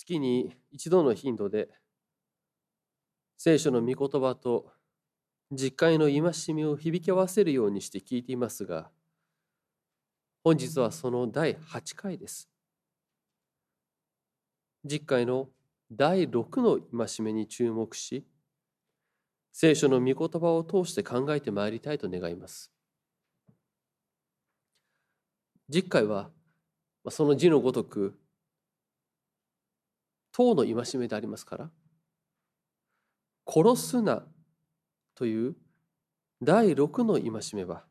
月に一度の頻度で聖書の御言葉と実会の戒めを響き合わせるようにして聞いていますが本日はその第8回です。実会の第6の戒めに注目し聖書の御言葉を通して考えてまいりたいと願います。実会はその字のごとく党の戒めでありますから殺すなという第6の戒めは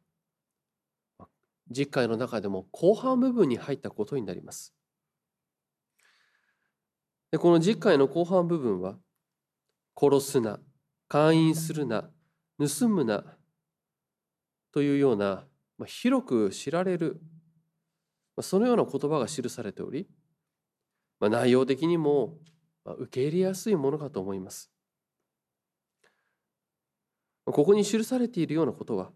実会の中でも後半部分に入ったことになります。でこの実会の後半部分は殺すな勧誘するな盗むなというような広く知られるそのような言葉が記されておりまあ内容的にも受け入れやすいものかと思います。ここに記されているようなことは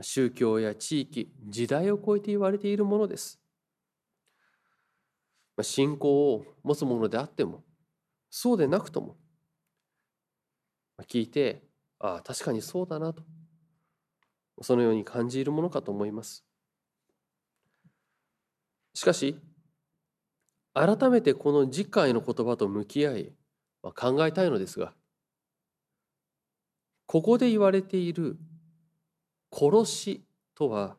宗教や地域時代を超えて言われているものです信仰を持つものであってもそうでなくとも聞いてああ確かにそうだなとそのように感じるものかと思いますしかし改めてこの次回の言葉と向き合い考えたいのですがここで言われている殺しとは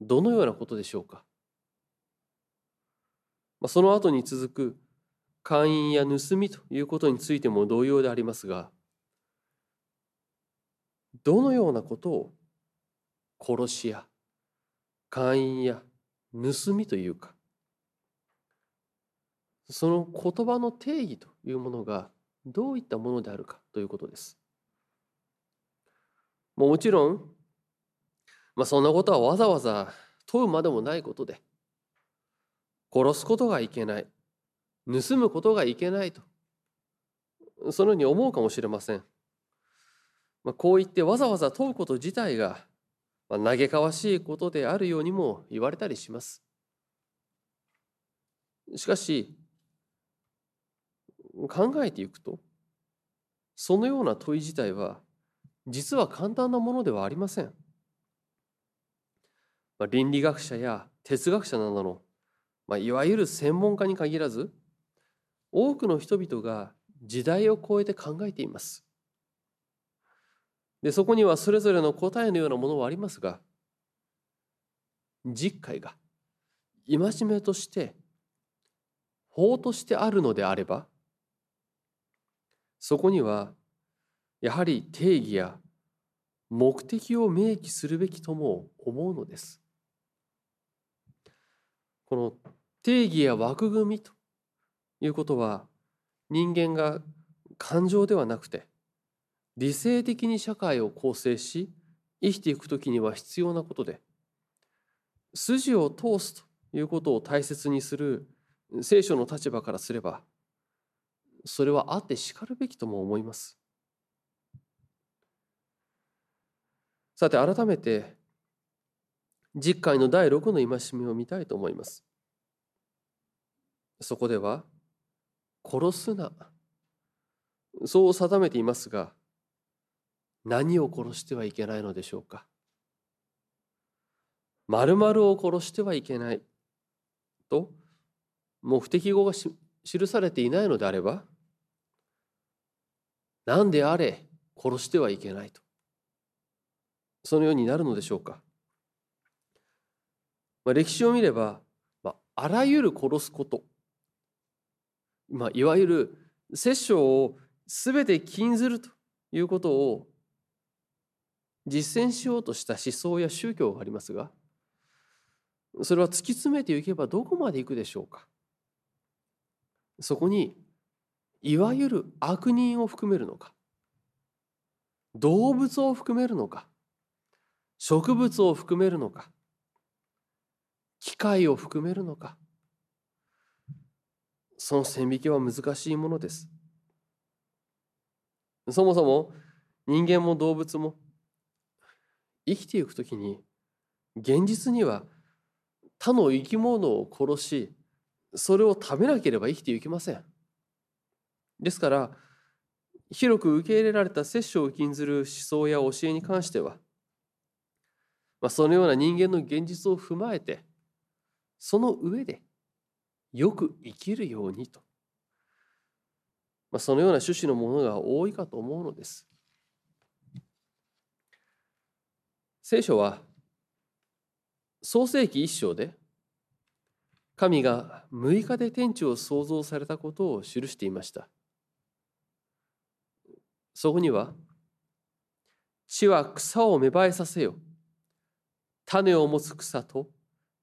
どのようなことでしょうか？まあその後に続く姦淫や盗みということについても同様でありますがどのようなことを殺しや姦淫や盗みというかその言葉の定義というものがどういったものであるかということです。もちろん、まあ、そんなことはわざわざ問うまでもないことで殺すことがいけない盗むことがいけないとそのように思うかもしれません。まあ、こう言ってわざわざ問うこと自体が、まあ、嘆かわしいことであるようにも言われたりします。しかし考えていくとそのような問い自体は実は簡単なものではありません。まあ、倫理学者や哲学者などの、まあ、いわゆる専門家に限らず多くの人々が時代を超えて考えています。でそこにはそれぞれの答えのようなものはありますが実会が戒めとして法としてあるのであればそこにはやはり定義や目的を明記するべきとも思うのです。この定義や枠組みということは人間が感情ではなくて理性的に社会を構成し生きていくときには必要なことで筋を通すということを大切にする聖書の立場からすればそれはあってしかるべきとも思います。さて改めて実会の第6の戒めを見たいと思います。そこでは殺すなそう定めていますが何を殺してはいけないのでしょうか〇〇を殺してはいけないと目的語が記されていないのであれば何であれ殺してはいけないと。そのようになるのでしょうか、まあ、歴史を見れば、まあ、あらゆる殺すこと、まあ、いわゆる殺生を全て禁ずるということを実践しようとした思想や宗教がありますがそれは突き詰めていけばどこまでいくでしょうか。そこにいわゆる悪人を含めるのか動物を含めるのか植物を含めるのか機械を含めるのかその線引きは難しいものですそもそも人間も動物も生きていくときに現実には他の生き物を殺しそれを食べなければ生きていけません。ですから広く受け入れられた摂取を禁ずる思想や教えに関しては、まあ、そのような人間の現実を踏まえてその上でよく生きるようにと、まあ、そのような趣旨のものが多いかと思うのです。聖書は創世紀一章で神が6日で天地を創造されたことを記していました。そこには地は草を芽生えさせよ種を持つ草と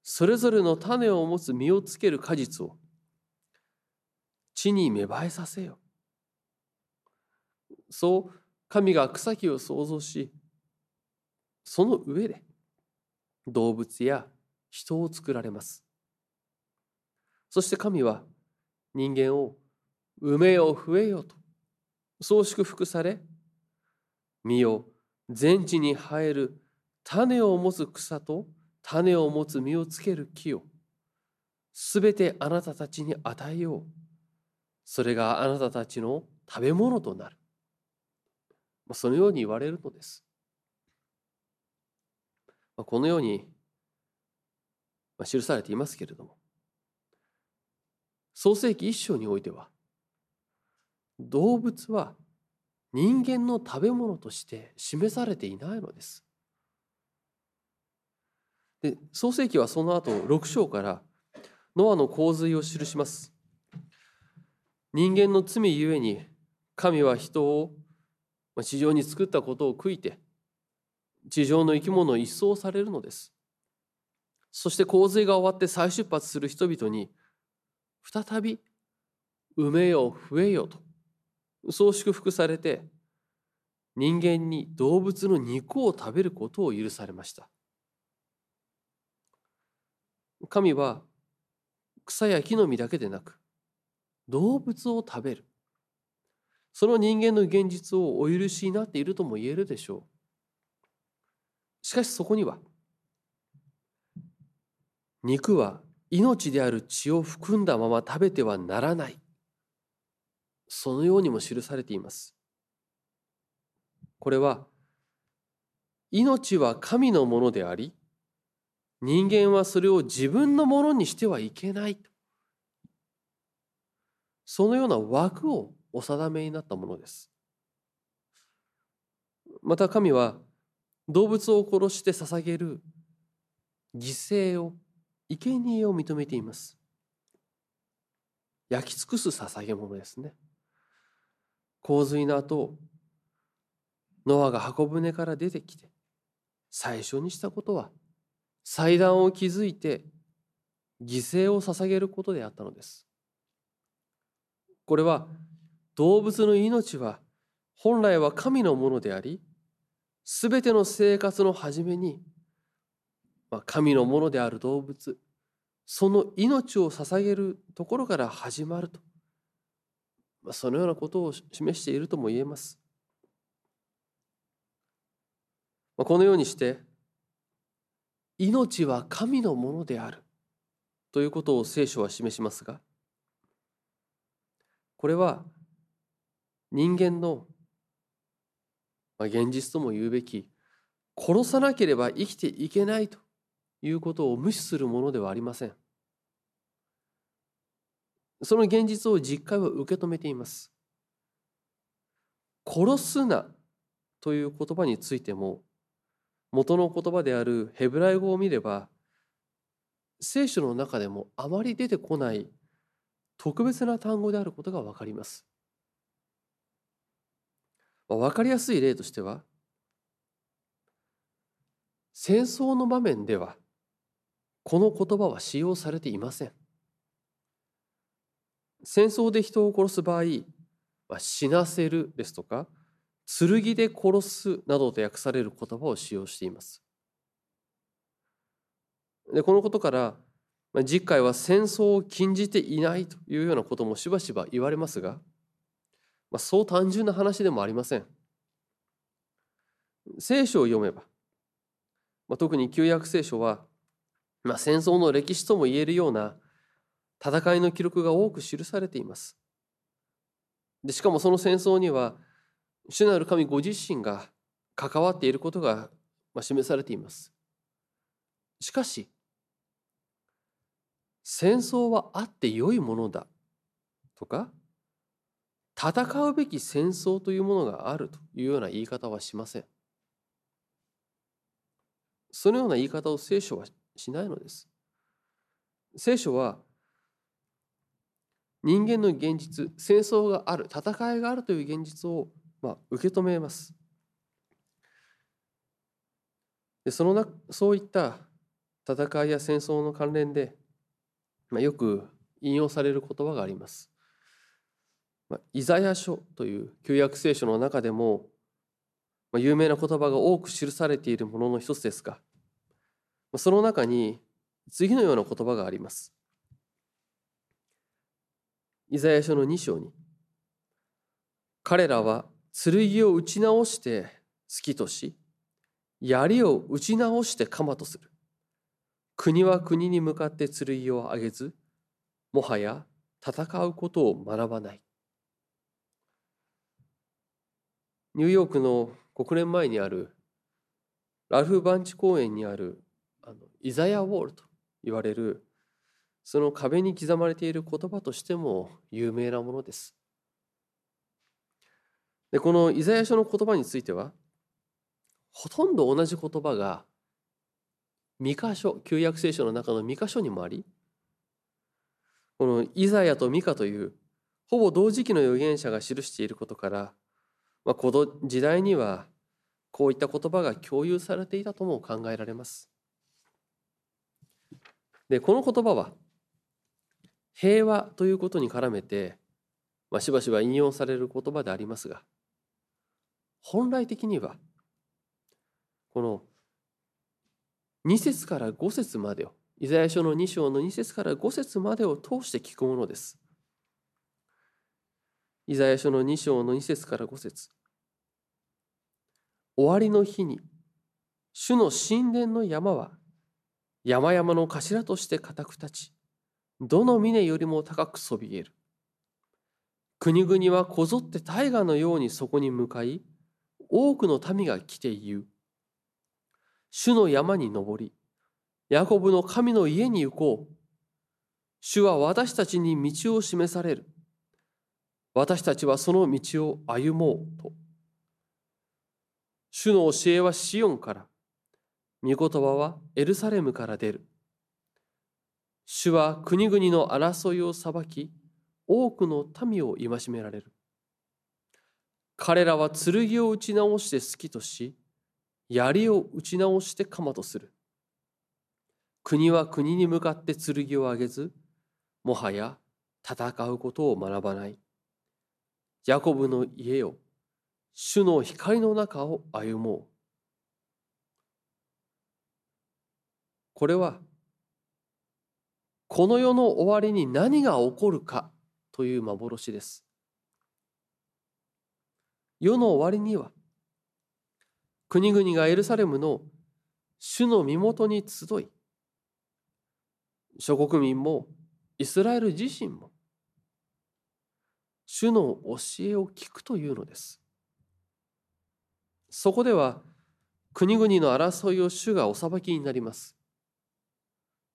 それぞれの種を持つ実をつける果実を地に芽生えさせよそう神が草木を創造しその上で動物や人を作られます。そして神は人間を埋めよ増えよとそう祝福され身よ全地に生える種を持つ草と種を持つ実をつける木をすべてあなたたちに与えよう。それがあなたたちの食べ物となる。そのように言われるのです。このように記されていますけれども創世紀一章においては動物は人間の食べ物として示されていないのです。で創世記はその後6章からノアの洪水を記します。人間の罪ゆえに神は人を地上に作ったことを悔いて地上の生き物を一掃されるのです。そして洪水が終わって再出発する人々に再び埋めよ増えよとそう祝福されて人間に動物の肉を食べることを許されました。神は草や木の実だけでなく動物を食べる。その人間の現実をお許しになっているとも言えるでしょう。しかしそこには肉は命である血を含んだまま食べてはならない。そのようにも記されています。これは命は神のものであり人間はそれを自分のものにしてはいけないそのような枠をお定めになったものです。また神は動物を殺して捧げる犠牲を生贄を認めています。焼き尽くす捧げ物ですね。洪水の後ノアが箱舟から出てきて最初にしたことは祭壇を築いて犠牲を捧げることであったのです。これは動物の命は本来は神のものであり全ての生活の初めにま神のものである動物その命を捧げるところから始まると、そのようなことを示しているとも言えます。このようにして命は神のものであるということを聖書は示しますがこれは人間の現実とも言うべき殺さなければ生きていけないということを無視するものではありません。その現実を実会は受け止めています。殺すなという言葉についても元の言葉であるヘブライ語を見れば聖書の中でもあまり出てこない特別な単語であることが分かります。分かりやすい例としては戦争の場面ではこの言葉は使用されていません。戦争で人を殺す場合、まあ、死なせるですとか剣で殺すなどと訳される言葉を使用しています。でこのことから、まあ、実会は戦争を禁じていないというようなこともしばしば言われますが、まあ、そう単純な話でもありません。聖書を読めば、まあ、特に旧約聖書は、まあ、戦争の歴史とも言えるような戦いの記録が多く記されています。でしかもその戦争には主なる神ご自身が関わっていることが示されています。しかし戦争はあって良いものだとか戦うべき戦争というものがあるというような言い方はしません。そのような言い方を聖書はしないのです。聖書は人間の現実、戦争がある、戦いがあるという現実を、まあ、受け止めます。でそのなそういった戦いや戦争の関連で、まあ、よく引用される言葉があります。まあ、イザヤ書という旧約聖書の中でも、まあ、有名な言葉が多く記されているものの一つですが、まあ、その中に次のような言葉があります。イザヤ書の2章に彼らは剣を打ち直して好きとし槍を打ち直して鎌とする。国は国に向かって剣を上げずもはや戦うことを学ばない。ニューヨークの国連前にあるラルフ・バンチ公園にあるあのイザヤ・ウォールと言われるその壁に刻まれている言葉としても有名なものです。でこのイザヤ書の言葉についてはほとんど同じ言葉が三箇所旧約聖書の中の三箇所にもありこのイザヤとミカというほぼ同時期の預言者が記していることから、まあ、この時代にはこういった言葉が共有されていたとも考えられます。でこの言葉は平和ということに絡めて、まあ、しばしば引用される言葉でありますが本来的にはこの2節から5節までをイザヤ書の2章の2節から5節までを通して聞くものです。イザヤ書の2章の2節から5節終わりの日に主の神殿の山は山々の頭として固く立ちどの峰よりも高くそびえる。国々はこぞって大河のようにそこに向かい、多くの民が来て言う。主の山に登り、ヤコブの神の家に行こう。主は私たちに道を示される。私たちはその道を歩もうと。主の教えはシオンから、御言葉はエルサレムから出る。主は国々の争いを裁き、多くの民を戒められる。彼らは剣を打ち直して好きとし、槍を打ち直して鎌とする。国は国に向かって剣を上げず、もはや戦うことを学ばない。ヤコブの家を、主の光の中を歩もう。これはこの世の終わりに何が起こるかという幻です。世の終わりには国々がエルサレムの主の身元に集い諸国民もイスラエル自身も主の教えを聞くというのです。そこでは国々の争いを主がお裁きになります。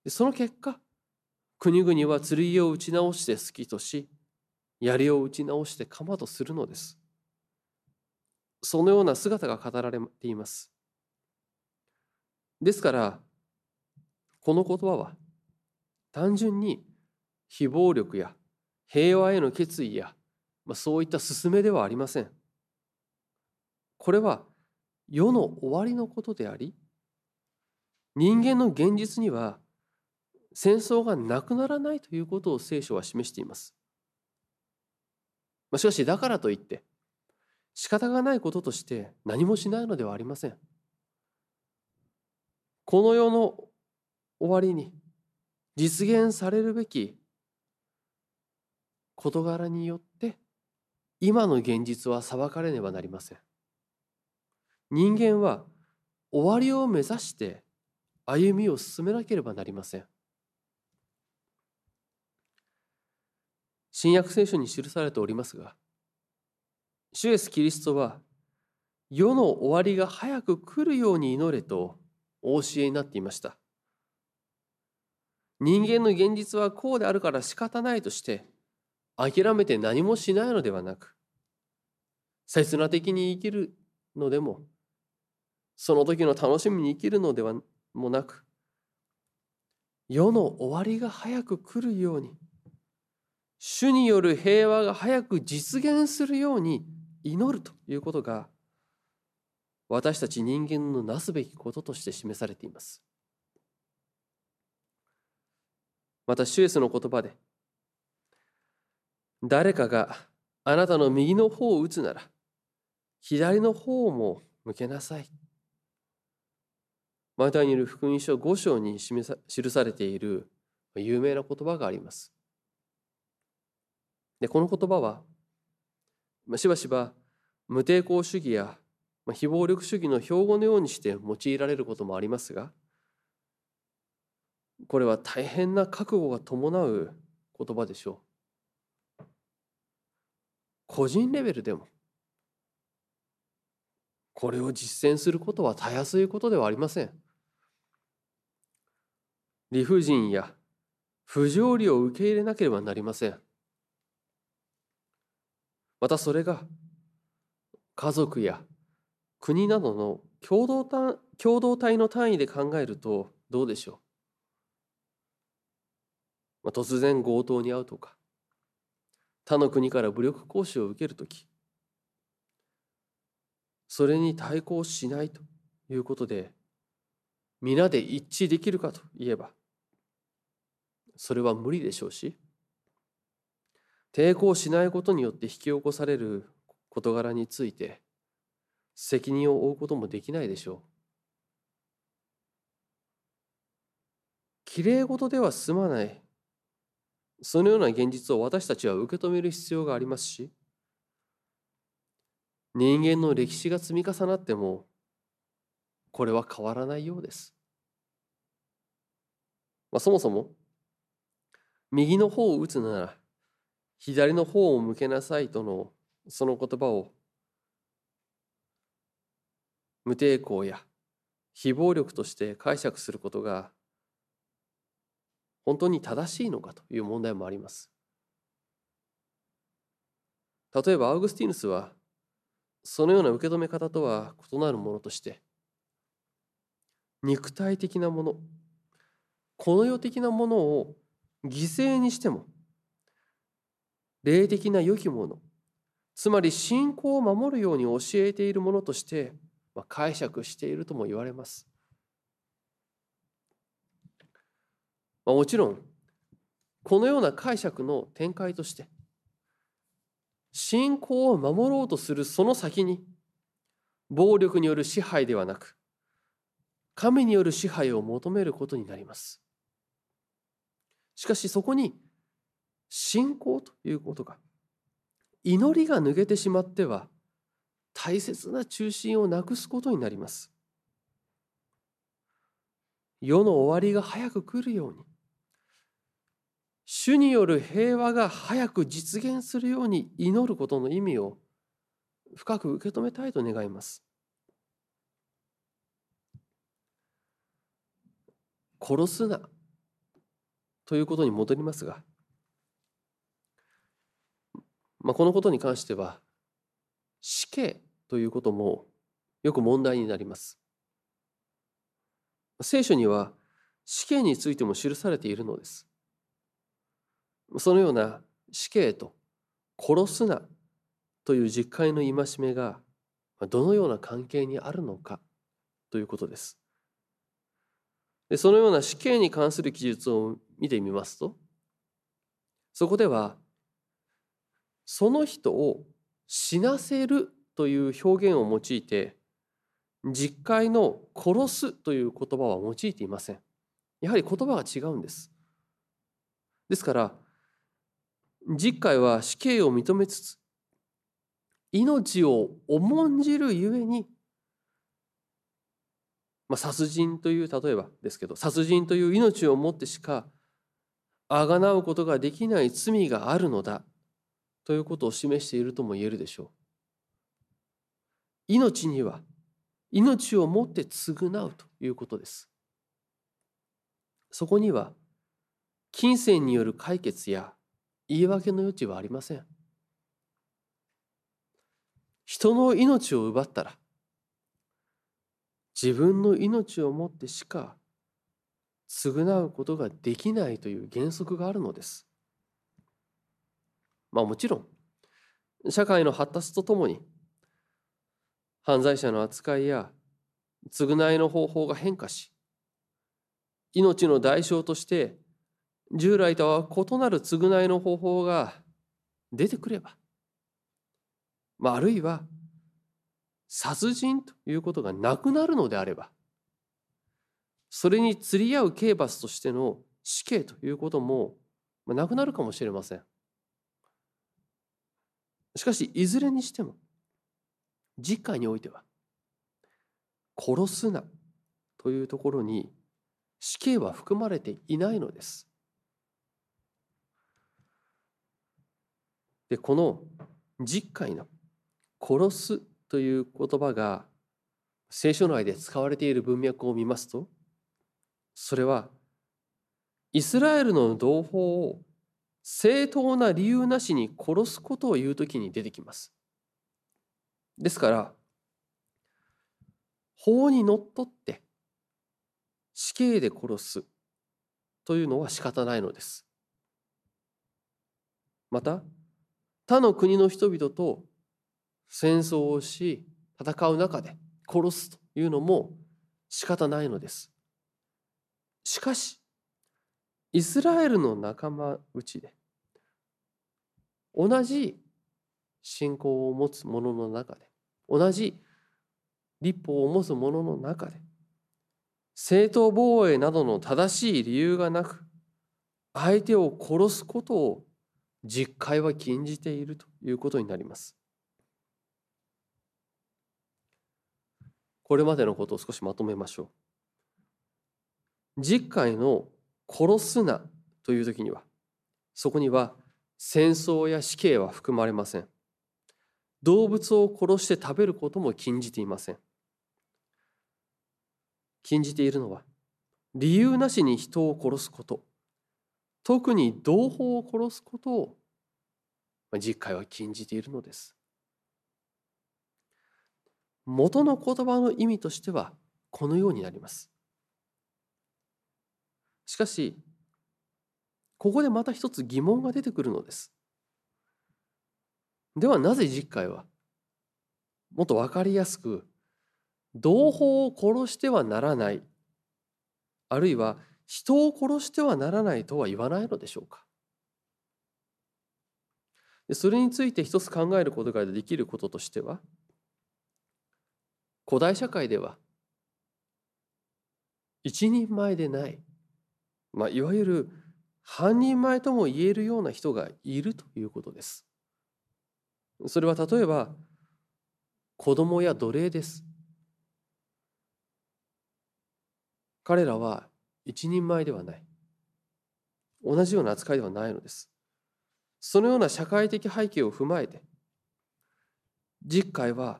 その結果国々は剣を打ち直して好きとし、槍を打ち直して鎌とするのです。そのような姿が語られています。ですから、この言葉は単純に非暴力や平和への決意や、まあ、そういった勧めではありません。これは世の終わりのことであり、人間の現実には戦争がなくならないということを聖書は示しています。しかしだからといって仕方がないこととして何もしないのではありません。この世の終わりに実現されるべき事柄によって今の現実は裁かれねばなりません。人間は終わりを目指して歩みを進めなければなりません。新約聖書に記されておりますが主イエスキリストは世の終わりが早く来るように祈れとお教えになっていました。人間の現実はこうであるから仕方ないとして諦めて何もしないのではなく刹那的に生きるのでもその時の楽しみに生きるのではもなく世の終わりが早く来るように主による平和が早く実現するように祈るということが私たち人間のなすべきこととして示されています。また、シュエスの言葉で、誰かがあなたの右の方を打つなら、左の方も向けなさい。マタイにいる福音書5章に記されている有名な言葉があります。で、この言葉は、しばしば無抵抗主義や非暴力主義の標語のようにして用いられることもありますがこれは大変な覚悟が伴う言葉でしょう。個人レベルでもこれを実践することはたやすいことではありません。理不尽や不条理を受け入れなければなりません。またそれが家族や国などの共同体共同体の単位で考えるとどうでしょう、まあ、突然強盗に遭うとか他の国から武力行使を受けるときそれに対抗しないということで皆で一致できるかといえばそれは無理でしょうし抵抗しないことによって引き起こされる事柄について責任を負うこともできないでしょう。きれい事では済まないそのような現実を私たちは受け止める必要がありますし人間の歴史が積み重なってもこれは変わらないようです。まあ、そもそも右の方を打つなら左の方を向けなさいとのその言葉を無抵抗や非暴力として解釈することが本当に正しいのかという問題もあります。例えばアウグスティヌスはそのような受け止め方とは異なるものとして肉体的なものこの世的なものを犠牲にしても霊的な良きものつまり信仰を守るように教えているものとして解釈しているとも言われます。もちろんこのような解釈の展開として信仰を守ろうとするその先に暴力による支配ではなく神による支配を求めることになります。しかしそこに信仰ということが祈りが抜けてしまっては大切な中心をなくすことになります。世の終わりが早く来るように主による平和が早く実現するように祈ることの意味を深く受け止めたいと願います。殺すなということに戻りますがまあ、このことに関しては死刑ということもよく問題になります。聖書には死刑についても記されているのです。そのような死刑と殺すなという実戒の戒めがどのような関係にあるのかということです。でそのような死刑に関する記述を見てみますとそこではその人を死なせるという表現を用いて実会の殺すという言葉は用いていません。やはり言葉が違うんです。ですから実会は死刑を認めつつ命を重んじるゆえに、まあ、殺人という例えばですけど殺人という命をもってしかあがなうことができない罪があるのだ。ということを示しているとも言えるでしょう。命には命をもって償うということです。そこには金銭による解決や言い訳の余地はありません。人の命を奪ったら自分の命をもってしか償うことができないという原則があるのです。まあもちろん社会の発達とともに犯罪者の扱いや償いの方法が変化し命の代償として従来とは異なる償いの方法が出てくれば、まあ、あるいは殺人ということがなくなるのであればそれに釣り合う刑罰としての死刑ということもなくなるかもしれません。しかしいずれにしても実会においては殺すなというところに死刑は含まれていないのです。でこの実会の殺すという言葉が聖書内で使われている文脈を見ますとそれはイスラエルの同胞を正当な理由なしに殺すことを言うときに出てきます。ですから法にのっとって死刑で殺すというのは仕方ないのです。また他の国の人々と戦争をし戦う中で殺すというのも仕方ないのです。しかしイスラエルの仲間内で同じ信仰を持つ者の中で同じ立法を持つ者の中で正当防衛などの正しい理由がなく相手を殺すことを実戒は禁じているということになります。これまでのことを少しまとめましょう。実戒の殺すなという時にはそこには戦争や死刑は含まれません。動物を殺して食べることも禁じていません。禁じているのは理由なしに人を殺すこと特に同胞を殺すことを実会は禁じているのです。元の言葉の意味としてはこのようになります。しかしここでまた一つ疑問が出てくるのです。ではなぜ実会はもっと分かりやすく同胞を殺してはならないあるいは人を殺してはならないとは言わないのでしょうかそれについて一つ考えることができることとしては古代社会では一人前でない、まあ、いわゆる半人前とも言えるような人がいるということです。それは例えば子供や奴隷です。彼らは一人前ではない。同じような扱いではないのです。そのような社会的背景を踏まえて、実会は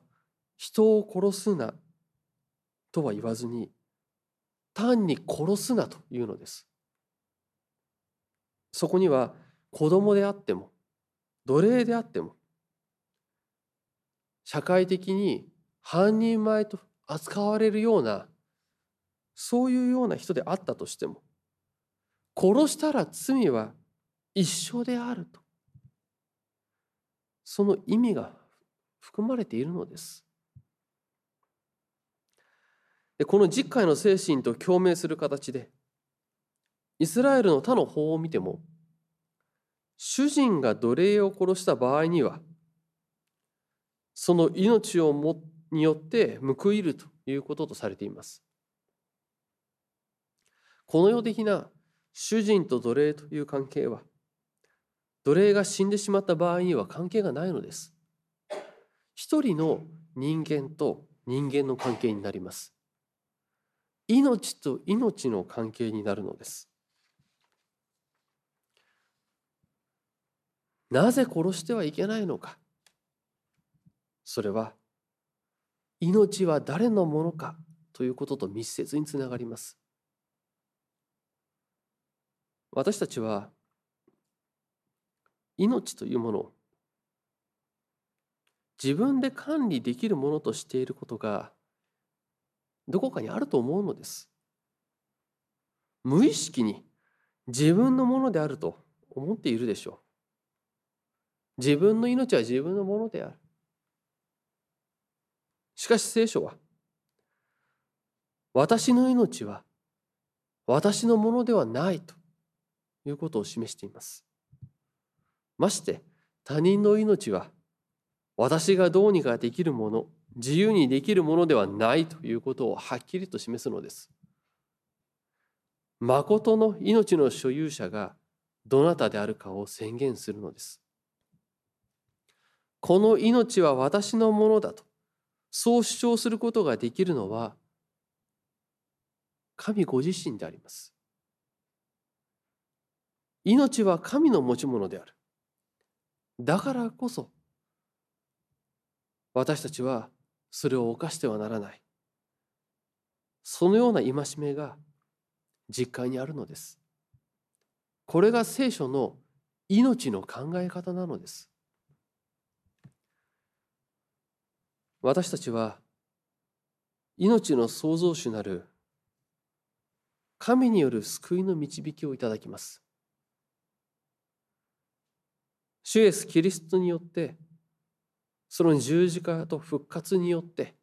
人を殺すなとは言わずに、単に殺すなというのです。そこには子供であっても、奴隷であっても、社会的に半人前と扱われるようなそういうような人であったとしても殺したら罪は一緒であるとその意味が含まれているのです。でこの実会の精神と共鳴する形でイスラエルの他の法を見ても主人が奴隷を殺した場合にはその命をもによって報いるということとされています。この世的な主人と奴隷という関係は奴隷が死んでしまった場合には関係がないのです。一人の人間と人間の関係になります。命と命の関係になるのです。なぜ殺してはいけないのか。それは命は誰のものかということと密接につながります。私たちは命というものを自分で管理できるものとしていることがどこかにあると思うのです。無意識に自分のものであると思っているでしょう。自分の命は自分のものであるしかし聖書は私の命は私のものではないということを示していますまして他人の命は私がどうにかできるもの自由にできるものではないということをはっきりと示すのです。誠の命の所有者がどなたであるかを宣言するのです。この命は私のものだとそう主張することができるのは神ご自身であります。命は神の持ち物である。だからこそ私たちはそれを犯してはならないそのような戒めが実会にあるのですこれが聖書の命の考え方なのです私たちは命の創造主なる神による救いの導きをいただきます。主イエス・キリストによってその十字架と復活によって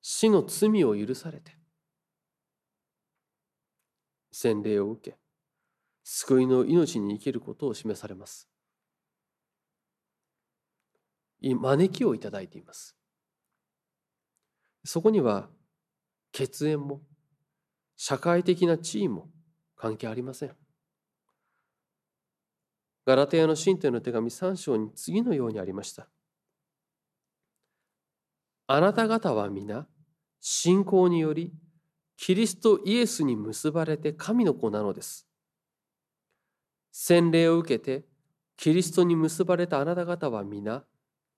死の罪を許されて洗礼を受け救いの命に生きることを示されます。招きをいただいていますそこには血縁も社会的な地位も関係ありませんガラテヤの信徒の手紙3章に次のようにありました。あなた方は皆、信仰により、キリストイエスに結ばれて神の子なのです。洗礼を受けて、キリストに結ばれたあなた方は皆、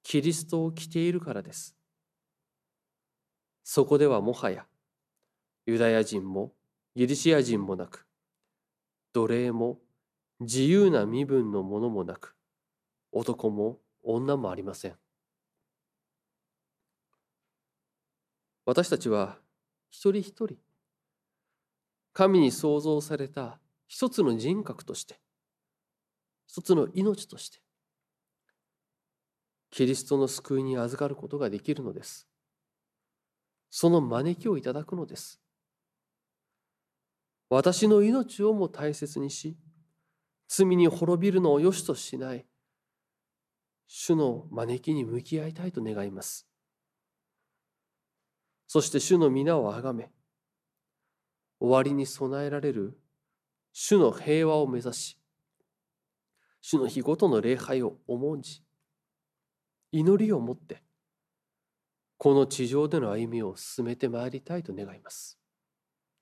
キリストを着ているからです。そこではもはや、ユダヤ人もギリシア人もなく、奴隷も自由な身分のものもなく、男も女もありません。私たちは一人一人、神に創造された一つの人格として、一つの命として、キリストの救いに預かることができるのです。その招きをいただくのです。私の命をも大切にし、罪に滅びるのを良しとしない主の招きに向き合いたいと願いますそして主の皆をあがめ終わりに備えられる主の平和を目指し主の日ごとの礼拝を重んじ祈りを持ってこの地上での歩みを進めてまいりたいと願います。